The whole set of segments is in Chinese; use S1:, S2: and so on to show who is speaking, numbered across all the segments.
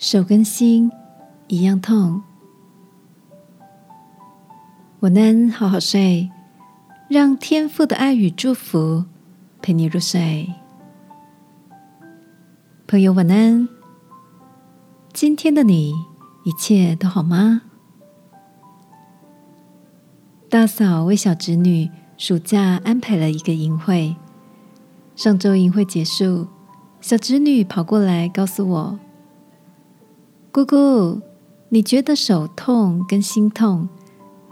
S1: 手跟心一样痛。晚安，好好睡，让天父的爱与祝福陪你入睡。朋友，晚安。今天的你一切都好吗？大嫂为小侄女暑假安排了一个营会。上周营会结束，小侄女跑过来告诉我。姑姑，你觉得手痛跟心痛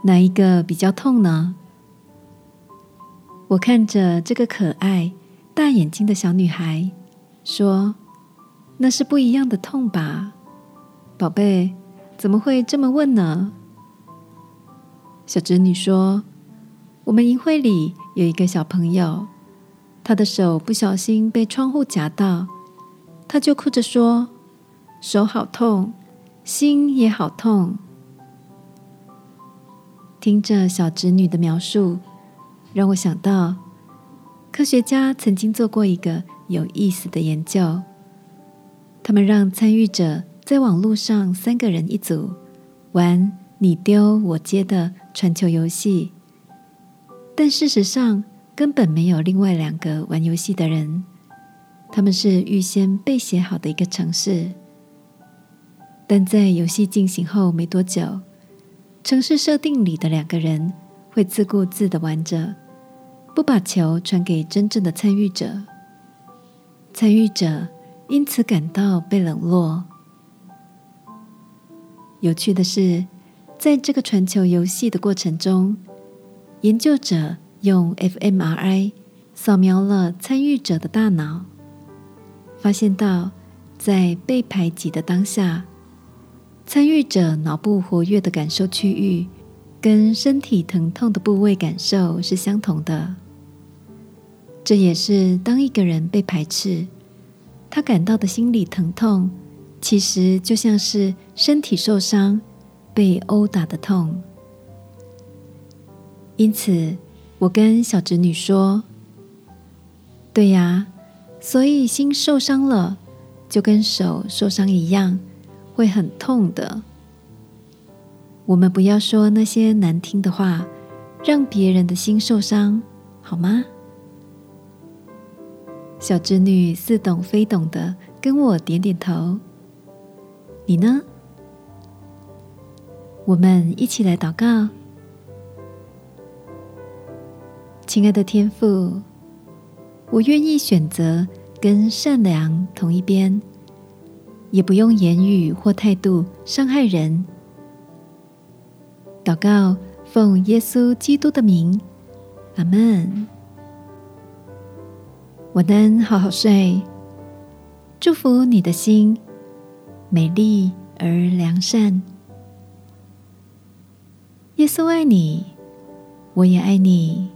S1: 哪一个比较痛呢？我看着这个可爱大眼睛的小女孩，说：“那是不一样的痛吧，宝贝？怎么会这么问呢？”小侄女说：“我们营会里有一个小朋友，他的手不小心被窗户夹到，他就哭着说。”手好痛，心也好痛。听着小侄女的描述，让我想到科学家曾经做过一个有意思的研究。他们让参与者在网络上三个人一组玩你丢我接的传球游戏，但事实上根本没有另外两个玩游戏的人，他们是预先被写好的一个程式。但在游戏进行后没多久，城市设定里的两个人会自顾自的玩着，不把球传给真正的参与者。参与者因此感到被冷落。有趣的是，在这个传球游戏的过程中，研究者用 fMRI 扫描了参与者的大脑，发现到在被排挤的当下。参与者脑部活跃的感受区域，跟身体疼痛的部位感受是相同的。这也是当一个人被排斥，他感到的心理疼痛，其实就像是身体受伤、被殴打的痛。因此，我跟小侄女说：“对呀，所以心受伤了，就跟手受伤一样。”会很痛的。我们不要说那些难听的话，让别人的心受伤，好吗？小侄女似懂非懂的跟我点点头。你呢？我们一起来祷告。亲爱的天父，我愿意选择跟善良同一边。也不用言语或态度伤害人。祷告，奉耶稣基督的名，阿门。晚安，好好睡。祝福你的心美丽而良善。耶稣爱你，我也爱你。